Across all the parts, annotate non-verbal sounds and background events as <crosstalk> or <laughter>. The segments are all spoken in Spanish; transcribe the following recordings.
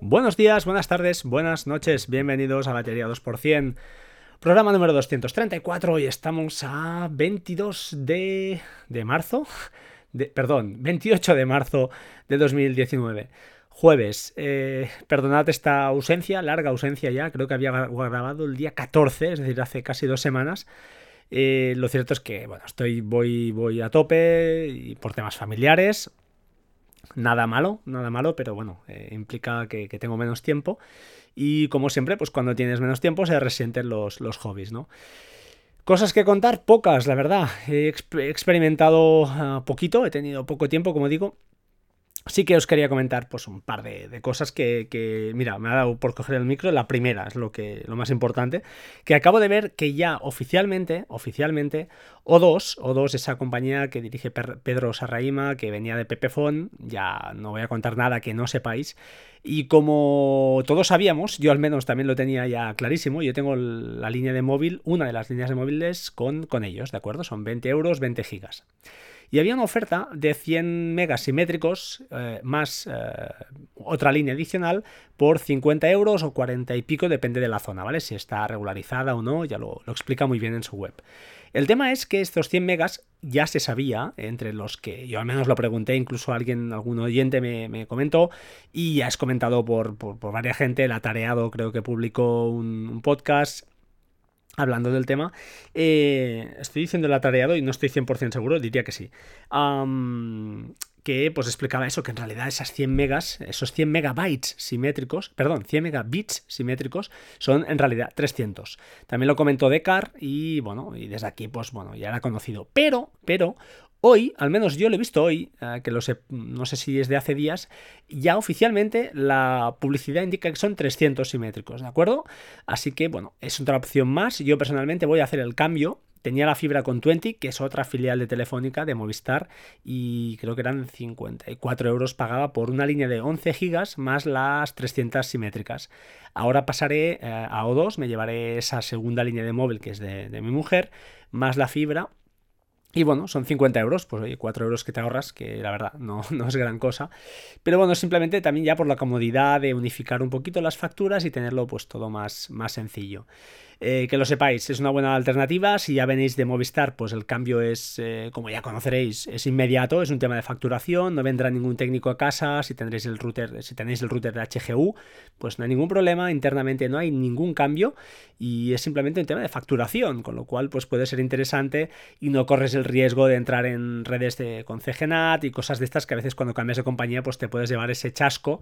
Buenos días, buenas tardes, buenas noches, bienvenidos a Batería 2%, programa número 234 y estamos a 22 de, de marzo, de, perdón, 28 de marzo de 2019. Jueves, eh, perdonad esta ausencia, larga ausencia ya, creo que había grabado el día 14, es decir, hace casi dos semanas. Eh, lo cierto es que, bueno, estoy, voy, voy a tope y por temas familiares, nada malo, nada malo, pero bueno, eh, implica que, tengo menos tiempo. Y como siempre, pues cuando tienes menos tiempo se resienten los, los hobbies, ¿no? Cosas que contar, pocas, la verdad. He, experimentado ah, poquito, he tenido poco tiempo, como digo, sí que os quería comentar pues un par de, cosas que, mira, me ha dado por coger el micro. La primera es lo, que, lo más importante, que acabo de ver que ya oficialmente, oficialmente, O2, O2, esa compañía que dirige Pedro Sarraima, que venía de Pepefon, ya no voy a contar nada que no sepáis. Y como todos sabíamos, yo al menos también lo tenía ya clarísimo, yo tengo la línea de móvil, una de las líneas de móviles con, con ellos, ¿de acuerdo? Son 20 euros, 20 gigas. Y había una oferta de 100 megas simétricos eh, más eh, otra línea adicional por 50 euros o 40 y pico, depende de la zona, ¿vale? Si está regularizada o no, ya lo, explica muy bien en su web. El tema es que estos 100 megas ya se sabía, entre los que yo al menos lo pregunté, incluso alguien, algún oyente me, comentó, y ya es comentado por, por, varias gente, el atareado creo que publicó un podcast hablando del tema, eh, estoy diciendo el atareado y no estoy 100% seguro, diría que sí. que pues explicaba eso, que en realidad esas 100 megas, esos 100 megabytes simétricos, perdón, 100 megabits simétricos son en realidad 300. También lo comentó Decar y bueno, y desde aquí pues bueno, ya era conocido. Pero, pero, Hoy, al menos yo lo he visto hoy, eh, que lo sé, no sé si es de hace días, ya oficialmente la publicidad indica que son 300 simétricos, ¿de acuerdo? Así que, bueno, es otra opción más. Yo personalmente voy a hacer el cambio. Tenía la fibra con 20, que es otra filial de Telefónica de Movistar, y creo que eran 54 euros pagaba por una línea de 11 gigas más las 300 simétricas. Ahora pasaré eh, a O2, me llevaré esa segunda línea de móvil que es de mi mujer, más la fibra y bueno, son 50 euros, pues oye, 4 euros que te ahorras, que la verdad no, <laughs> no, es gran cosa. Pero bueno, simplemente también ya por la comodidad de unificar un poquito las facturas y tenerlo pues todo más, más sencillo. Eh, que lo sepáis, es una buena alternativa. Si ya venís de Movistar, pues el cambio es, eh, como ya conoceréis, es inmediato, es un tema de facturación, no vendrá ningún técnico a casa, si tendréis el router, si tenéis el router de HGU, pues no hay ningún problema, internamente no hay ningún cambio y es simplemente un tema de facturación, con lo cual pues puede ser interesante y no corres riesgo de entrar en redes de, con y cosas de estas que a veces cuando cambias de compañía pues te puedes llevar ese chasco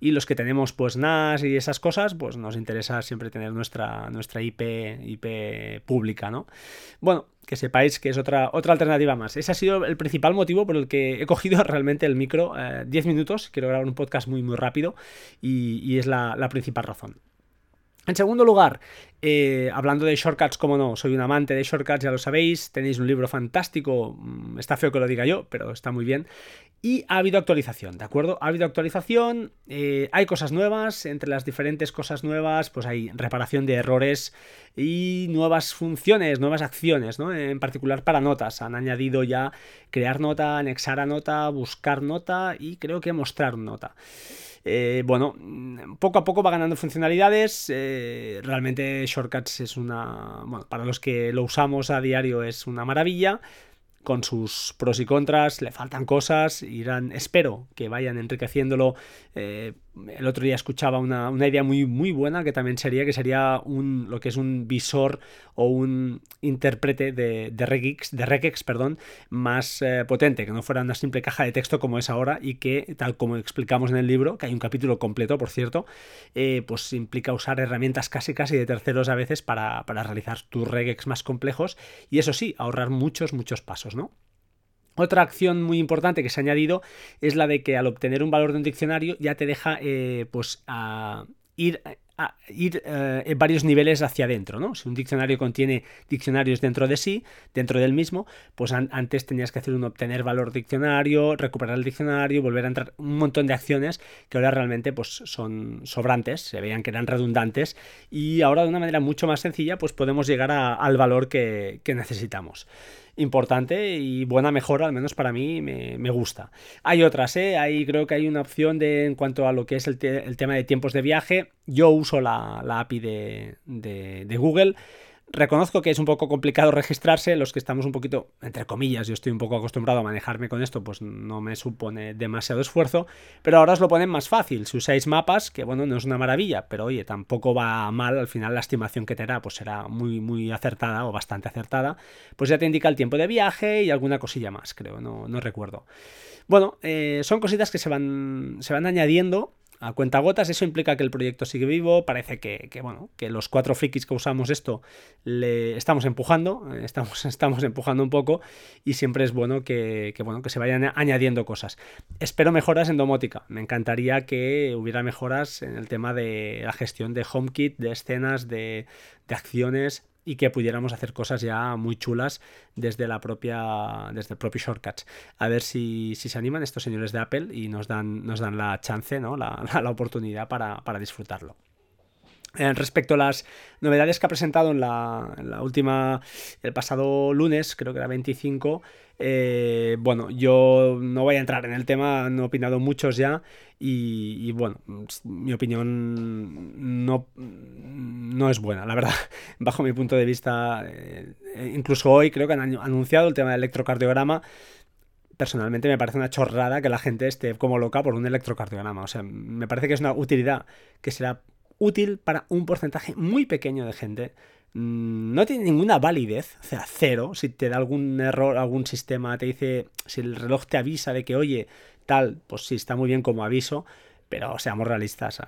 y los que tenemos pues NAS y esas cosas pues nos interesa siempre tener nuestra, nuestra IP IP, pública, ¿no? Bueno, que sepáis que es otra, otra alternativa más. Ese ha sido el principal motivo por el que he cogido <laughs> realmente el micro 10 eh, minutos. Quiero grabar un podcast muy, muy rápido y, es la, la principal razón. En segundo lugar, eh, hablando de shortcuts, como no, soy un amante de shortcuts, ya lo sabéis, tenéis un libro fantástico, mm, está feo que lo diga yo, pero está muy bien. Y ha habido actualización, ¿de acuerdo? Ha habido actualización, eh, hay cosas nuevas, entre las diferentes cosas nuevas, pues hay reparación de errores y nuevas funciones, nuevas acciones, ¿no? En particular para notas, han añadido ya crear nota, anexar a nota, buscar nota y creo que mostrar nota. Eh, bueno, poco a poco va ganando funcionalidades. Eh, realmente Shortcuts es una. Bueno, para los que lo usamos a diario es una maravilla con sus pros y contras, le faltan cosas, irán, espero que vayan enriqueciéndolo. Eh, el otro día escuchaba una, idea muy, muy buena que también sería que sería un, lo que es un visor o un intérprete de, de, regex, de regex perdón, más eh, potente, que no fuera una simple caja de texto como es ahora y que, tal como explicamos en el libro, que hay un capítulo completo, por cierto, eh, pues implica usar herramientas casi casi de terceros a veces para, para realizar tus regex más complejos y eso sí, ahorrar muchos, muchos pasos. Otra acción muy importante que se ha añadido es la de que al obtener un valor de un diccionario ya te deja eh, pues a ir ir eh, en varios niveles hacia adentro, ¿no? Si un diccionario contiene diccionarios dentro de sí, dentro del mismo, pues antes tenías que hacer un obtener valor diccionario, recuperar el diccionario, volver a entrar un montón de acciones que ahora realmente pues son sobrantes, se veían que eran redundantes y ahora de una manera mucho más sencilla pues podemos llegar al valor que necesitamos. Importante y buena mejora, al menos para mí me, gusta. Hay otras, ¿eh? Hay, creo que hay una opción de, en cuanto a lo que es el, tema de tiempos de viaje. Yo uso la, API de, de Google. Reconozco que es un poco complicado registrarse, los que estamos un poquito, entre comillas, yo estoy un poco acostumbrado a manejarme con esto, pues no me supone demasiado esfuerzo, pero ahora os lo ponen más fácil, si usáis mapas, que bueno, no es una maravilla, pero oye, tampoco va mal, al final la estimación que te da pues será muy, muy acertada o bastante acertada, pues ya te indica el tiempo de viaje y alguna cosilla más, creo, no, no recuerdo. Bueno, eh, son cositas que se van, se van añadiendo a cuentagotas. Eso implica que el proyecto sigue vivo. Parece que, bueno, que los cuatro frikis que usamos esto le estamos empujando. Eh, <laughs> estamos, estamos empujando un poco. Y siempre es bueno que, bueno que se vayan añadiendo cosas. Espero mejoras en domótica. Me encantaría que hubiera mejoras en el tema de la gestión de HomeKit, de escenas, de, de acciones y que pudiéramos hacer cosas ya muy chulas desde la propia desde el propio shortcuts. A ver si, se animan estos señores de Apple y nos dan nos dan la chance no la, <laughs> oportunidad para, para disfrutarlo eh, respecto a las novedades que ha presentado en la, última, el pasado lunes, creo que era 25, eh, bueno, yo no voy a entrar en el tema, he opinado muchos ya y, bueno, mi opinión no, no es buena, la verdad, <laughs> bajo mi punto de vista. Eh, incluso hoy creo que han anunciado el tema del electrocardiograma personalmente me parece una chorrada que la gente esté como loca por un electrocardiograma. O sea, me parece que es una utilidad que será útil para un porcentaje muy pequeño de gente. Mm, no tiene ninguna validez, o sea, cero. Si te da algún error, algún sistema, te dice, si el reloj te avisa de que, oye, tal, pues sí, está muy bien como aviso, pero seamos realistas.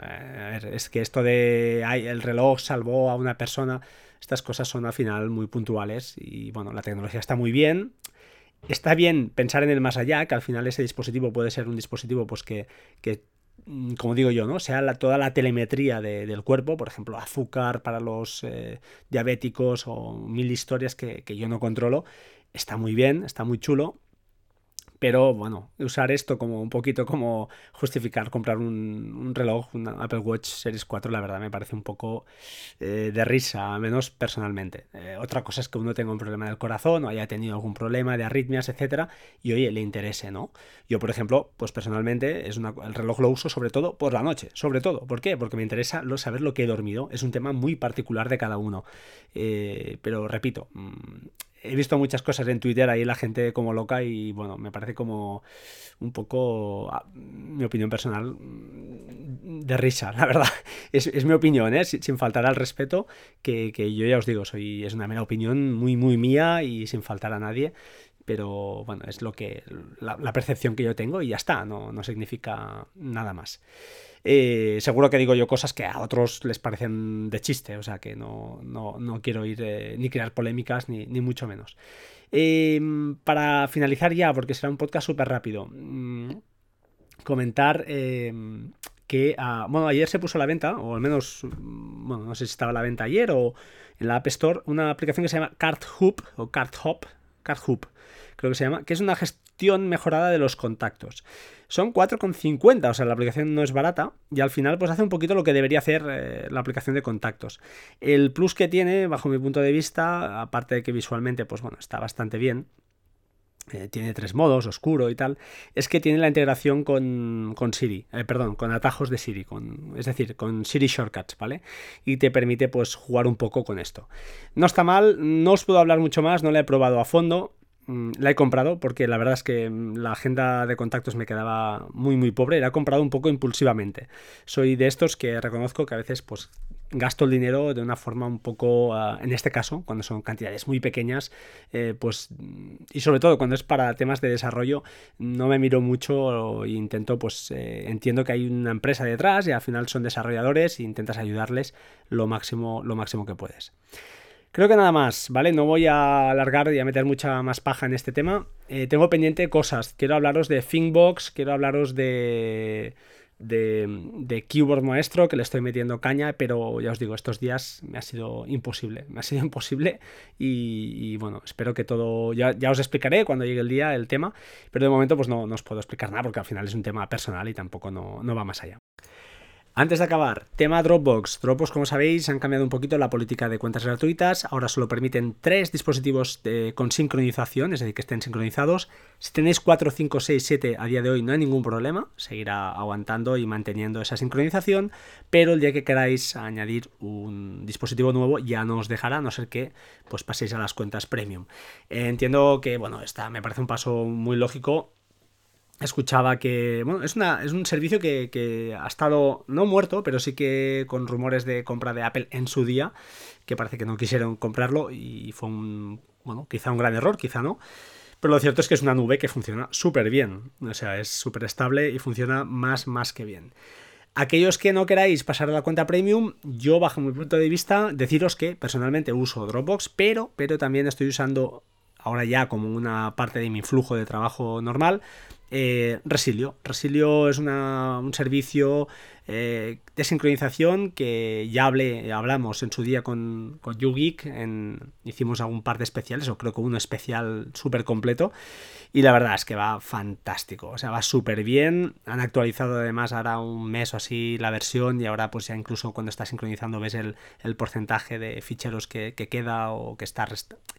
es que esto de el reloj salvó a una persona, estas cosas son al final muy puntuales y bueno, la tecnología está muy bien. Está bien pensar en el más allá, que al final ese dispositivo puede ser un dispositivo pues que, como digo yo, ¿no? Sea toda la telemetría del cuerpo, por ejemplo, azúcar para los eh, diabéticos o mil historias que, que yo no controlo, está muy bien, está muy chulo, pero bueno, usar esto como un poquito como justificar comprar un, reloj, un Apple Watch Series 4, la verdad me parece un poco eh, de risa, al menos personalmente. Eh, otra cosa es que uno tenga un problema del corazón o haya tenido algún problema de arritmias, etcétera, y oye, le interese, ¿no? Yo, por ejemplo, pues personalmente es el reloj lo uso sobre todo por la noche, sobre todo. ¿Por qué? Porque me interesa saber lo que he dormido. Es un tema muy particular de cada uno. Eh, pero repito, mm, he visto muchas cosas en Twitter ahí la gente como loca y bueno, me parece como un poco, mi opinión personal, de risa, <laughs> la verdad. Es, mi opinión, ¿eh? sin, faltar al respeto, que, yo ya os digo, soy, es una mera opinión muy, muy mía y sin faltar a nadie. Pero bueno, es lo que la, percepción que yo tengo y ya está, no, no significa nada más. Eh, seguro que digo yo cosas que a otros les parecen de chiste, o sea que no, quiero ir eh, ni crear polémicas ni, mucho menos. Em, para finalizar ya, porque será un podcast súper rápido, mm, comentar em, que, ah, bueno, ayer se puso a la venta, o al menos, mm, bueno, no sé si estaba a la venta ayer o en la App Store, una aplicación que se llama Card Hub o Card Hop, Card Hub, creo que se llama, que es una gestión mejorada de los contactos. Son 4,50, o sea, la aplicación no es barata y al final pues hace un poquito lo que debería hacer eh, la aplicación de contactos. El plus que tiene, bajo mi punto de vista, aparte de que visualmente pues bueno, está bastante bien, eh, tiene tres modos, oscuro y tal, es que tiene la integración con, Siri, eh, perdón, con atajos de Siri, con, es decir, con Siri Shortcuts, ¿vale? Y te permite pues jugar un poco con esto. No está mal, no os puedo hablar mucho más, no la he probado a fondo, Mm, la he comprado porque la verdad es que mm, la agenda de contactos me quedaba muy muy pobre la he comprado un poco impulsivamente. Soy de estos que reconozco que a veces pues gasto el dinero de una forma un poco, ah, en este caso, cuando son cantidades muy pequeñas, eh, pues, mm, y sobre todo cuando es para temas de desarrollo, no me miro mucho e intento, pues, eh, entiendo que hay una empresa detrás y al final son desarrolladores e intentas ayudarles lo máximo, lo máximo que puedes. Creo que nada más, ¿vale? No voy a alargar y a meter mucha más paja en este tema. Eh, tengo pendiente cosas. Quiero hablaros de ThinkBox, quiero hablaros de, de, Keyboard Maestro, que le estoy metiendo caña, pero ya os digo, estos días me ha sido imposible. Me ha sido <laughs> imposible y, bueno, espero que todo... Ya, os explicaré cuando llegue el día el tema, pero de momento pues no, no, os puedo explicar nada porque al final es un tema personal y tampoco no, no va más allá. Antes de acabar, tema Dropbox. Dropbox, como sabéis, han cambiado un poquito la política de cuentas gratuitas. Ahora solo permiten tres dispositivos con sincronización, es decir, que estén sincronizados. Si tenéis 4, 5, 6, 7 a día de hoy no hay ningún problema, seguirá aguantando y manteniendo esa sincronización, pero el día que queráis añadir un dispositivo nuevo ya no os dejará, a no ser que pues paséis a las cuentas premium. entiendo que, bueno, esta me parece un paso muy lógico escuchaba que, bueno, es, una, es un servicio que, ha estado no muerto, pero sí que con rumores de compra de Apple en su día, que parece que no quisieron comprarlo y fue un, bueno, quizá un gran error, quizá no. Pero lo cierto es que es una nube que funciona súper bien, o sea, es súper estable y funciona más, más que bien. Aquellos que no queráis pasar a la cuenta premium, yo bajo mi punto de vista deciros que personalmente uso Dropbox, pero, pero también estoy usando ahora ya como una parte de mi flujo de trabajo normal eh, Resilio. Resilio es un servicio eh, de sincronización que ya hablé, hablamos en su día con, con YouGeek, en, hicimos algún par de especiales, o creo que uno especial súper completo, y la verdad es que va fantástico, o sea, va súper bien, han actualizado además ahora un mes o así la versión, y ahora pues ya incluso cuando está sincronizando ves el, porcentaje de ficheros que, que, queda o que, está,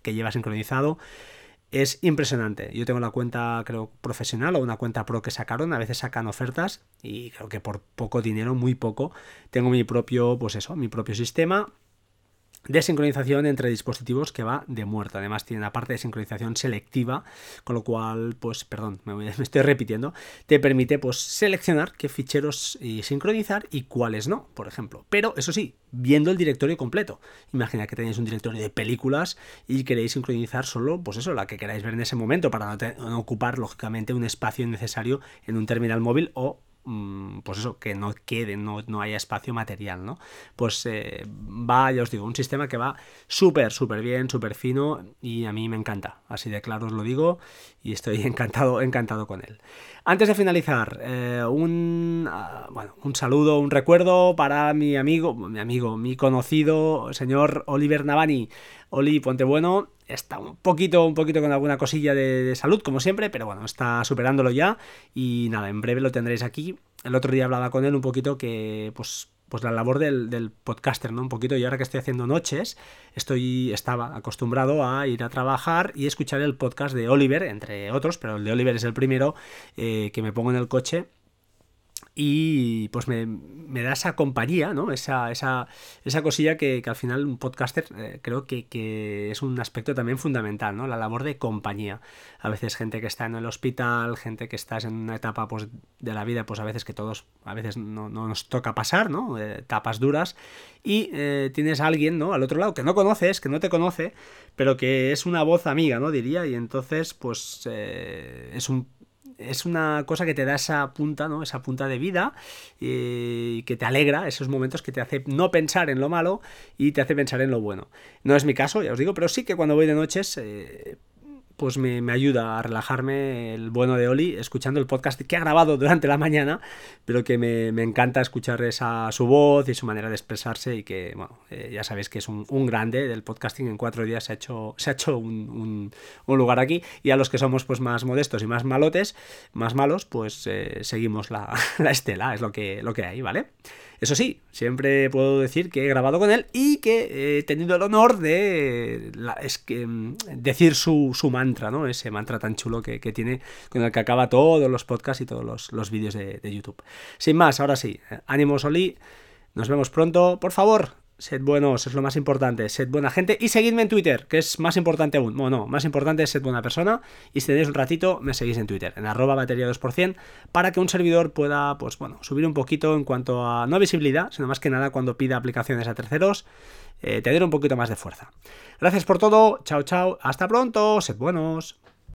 que lleva sincronizado. Es impresionante. Yo tengo la cuenta, creo, profesional o una cuenta pro que sacaron. A veces sacan ofertas y creo que por poco dinero, muy poco, tengo mi propio, pues eso, mi propio sistema de sincronización entre dispositivos que va de muerto. Además tiene una parte de sincronización selectiva, con lo cual, pues, perdón, me, <laughs> estoy repitiendo, te permite pues seleccionar qué ficheros y sincronizar y cuáles no, por ejemplo. Pero eso sí, viendo el directorio completo. Imagina que tenéis un directorio de películas y queréis sincronizar solo, pues eso, la que queráis ver en ese momento para no ocupar, lógicamente, un espacio innecesario en un terminal móvil o pues eso, que no quede, no, no haya espacio material, ¿no? Pues eh, va, ya os digo, un sistema que va súper, súper bien, súper fino y a mí me encanta, así de claro os lo digo y estoy <laughs> encantado, encantado con él. Antes de finalizar, eh, un, ah, bueno, un saludo, un recuerdo para mi amigo, mi amigo, mi conocido señor Oliver Navani. Oli, ponte bueno, está un poquito, un poquito con alguna cosilla de, salud, como siempre, pero bueno, está superándolo ya. Y nada, en breve lo tendréis aquí. El otro día hablaba con él un poquito que, pues, pues la labor del, podcaster, ¿no? Un poquito, y ahora que estoy haciendo noches, estoy, estaba acostumbrado a ir a trabajar y escuchar el podcast de Oliver, entre otros, pero el de Oliver es el primero eh, que me pongo en el coche y pues me, da esa compañía, ¿no? Esa, esa, esa cosilla que, al final un podcaster eh, creo que, es un aspecto también fundamental, ¿no? La labor de compañía. A veces gente que está en el hospital, gente que estás en una etapa pues, de la vida, pues a veces que todos, a veces no, nos toca pasar, ¿no? Eh, etapas duras. Y eh, tienes a alguien, ¿no? Al otro lado que no conoces, que no te conoce, pero que es una voz amiga, ¿no? Diría, y entonces pues es un es una cosa que te da esa punta, ¿no? Esa punta de vida y que te alegra, esos momentos que te hace no pensar en lo malo y te hace pensar en lo bueno. No es mi caso, ya os digo, pero sí que cuando voy de noches eh, pues me, ayuda a relajarme el bueno de Oli escuchando el podcast que ha grabado durante la mañana, pero que me, encanta escuchar esa, su voz y su manera de expresarse y que, bueno, eh, ya sabéis que es un, grande del podcasting, en cuatro días se ha hecho, se ha hecho un, lugar aquí y a los que somos pues más modestos y más malotes, más malos, pues eh, seguimos la, <laughs> la, estela, es lo que, lo que hay, ¿vale? Eso sí, siempre puedo decir que he grabado con él y que he tenido el honor de es que, mm, decir su, mantra, ¿no? Ese mantra tan chulo que, tiene con el que acaba todos los podcasts y todos los, los vídeos de, de YouTube. Sin más, ahora sí, eh, ánimo Soli, nos vemos pronto. Por favor, Sed buenos, es lo más importante. Sed buena gente y seguidme en Twitter, que es más importante aún. Bueno, no, más importante es ser buena persona. Y si tenéis un ratito, me seguís en Twitter, en arroba batería 2%, para que un servidor pueda, pues bueno, subir un poquito en cuanto a no visibilidad, sino más que nada cuando pida aplicaciones a terceros, eh, tener un poquito más de fuerza. Gracias por todo, chao, chao, hasta pronto, sed buenos.